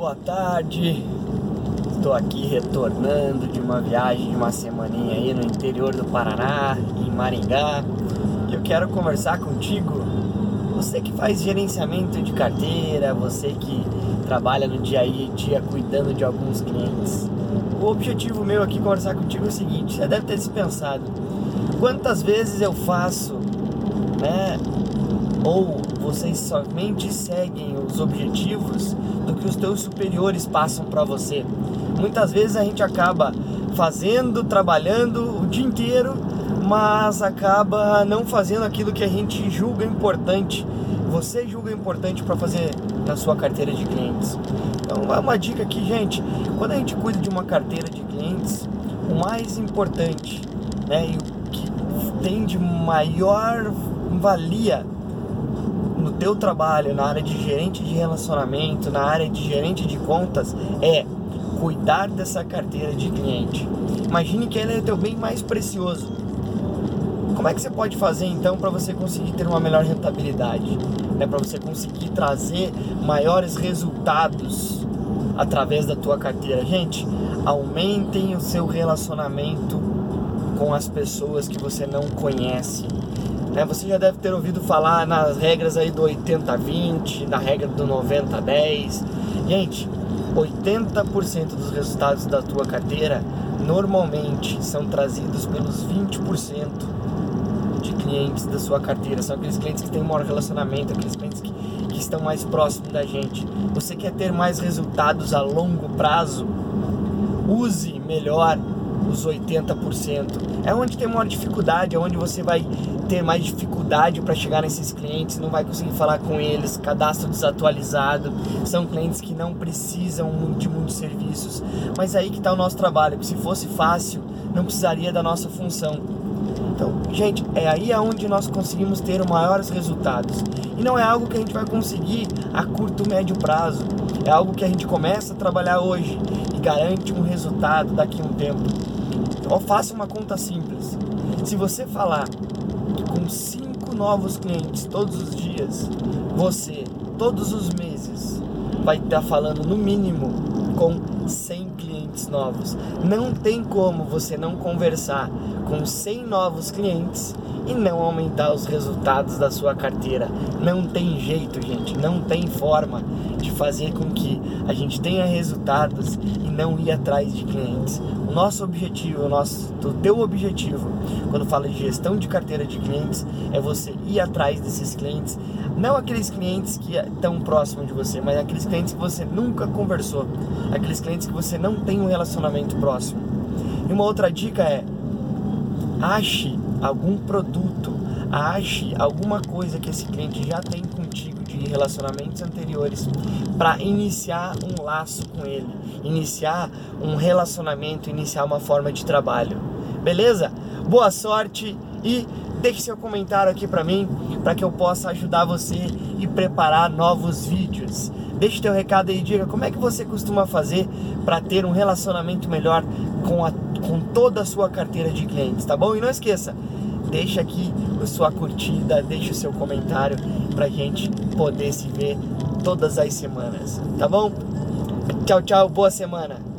boa tarde. Estou aqui retornando de uma viagem de uma semaninha aí no interior do Paraná, em Maringá. E eu quero conversar contigo. Você que faz gerenciamento de carteira, você que trabalha no dia a dia cuidando de alguns clientes. O objetivo meu aqui conversar contigo é o seguinte, você deve ter se pensado. Quantas vezes eu faço, né, ou vocês somente seguem os objetivos que os teus superiores passam para você. Muitas vezes a gente acaba fazendo, trabalhando o dia inteiro, mas acaba não fazendo aquilo que a gente julga importante. Você julga importante para fazer na sua carteira de clientes. Então, é uma dica aqui, gente. Quando a gente cuida de uma carteira de clientes, o mais importante, né, e o que tem de maior valia teu trabalho, na área de gerente de relacionamento, na área de gerente de contas, é cuidar dessa carteira de cliente. Imagine que ele é o teu bem mais precioso. Como é que você pode fazer então para você conseguir ter uma melhor rentabilidade? Né? Para você conseguir trazer maiores resultados através da tua carteira? Gente, aumentem o seu relacionamento com as pessoas que você não conhece né? Você já deve ter ouvido falar nas regras aí do 80-20, na regra do 90-10. Gente, 80% dos resultados da tua carteira normalmente são trazidos pelos 20% de clientes da sua carteira. São aqueles clientes que têm um maior relacionamento, aqueles clientes que, que estão mais próximos da gente. Você quer ter mais resultados a longo prazo? Use melhor os 80%. É onde tem maior dificuldade, é onde você vai ter mais dificuldade para chegar nesses clientes, não vai conseguir falar com eles, cadastro desatualizado, são clientes que não precisam de muitos serviços. Mas aí que está o nosso trabalho, se fosse fácil, não precisaria da nossa função. Então, gente, é aí aonde nós conseguimos ter maiores resultados. E não é algo que a gente vai conseguir a curto, médio prazo. É algo que a gente começa a trabalhar hoje e garante um resultado daqui a um tempo. Então, faça uma conta simples. Se você falar com cinco novos clientes todos os dias, você, todos os meses, vai estar falando no mínimo com 100 clientes novos. Não tem como você não conversar com 100 novos clientes e não aumentar os resultados da sua carteira. Não tem jeito, gente, não tem forma de fazer com que a gente tenha resultados e não ir atrás de clientes. O nosso objetivo, o nosso, teu objetivo, quando fala de gestão de carteira de clientes, é você ir atrás desses clientes, não aqueles clientes que estão próximos de você, mas aqueles clientes que você nunca conversou, aqueles clientes que você não tem um relacionamento próximo. E uma outra dica é ache algum produto, ache alguma coisa que esse cliente já tem contigo de relacionamentos anteriores para iniciar um laço com ele, iniciar um relacionamento, iniciar uma forma de trabalho. Beleza? Boa sorte e deixe seu comentário aqui para mim, para que eu possa ajudar você e preparar novos vídeos. Deixe teu recado aí e diga como é que você costuma fazer para ter um relacionamento melhor com, a, com toda a sua carteira de clientes, tá bom? E não esqueça, deixa aqui a sua curtida, deixa o seu comentário para gente poder se ver todas as semanas, tá bom? Tchau, tchau, boa semana!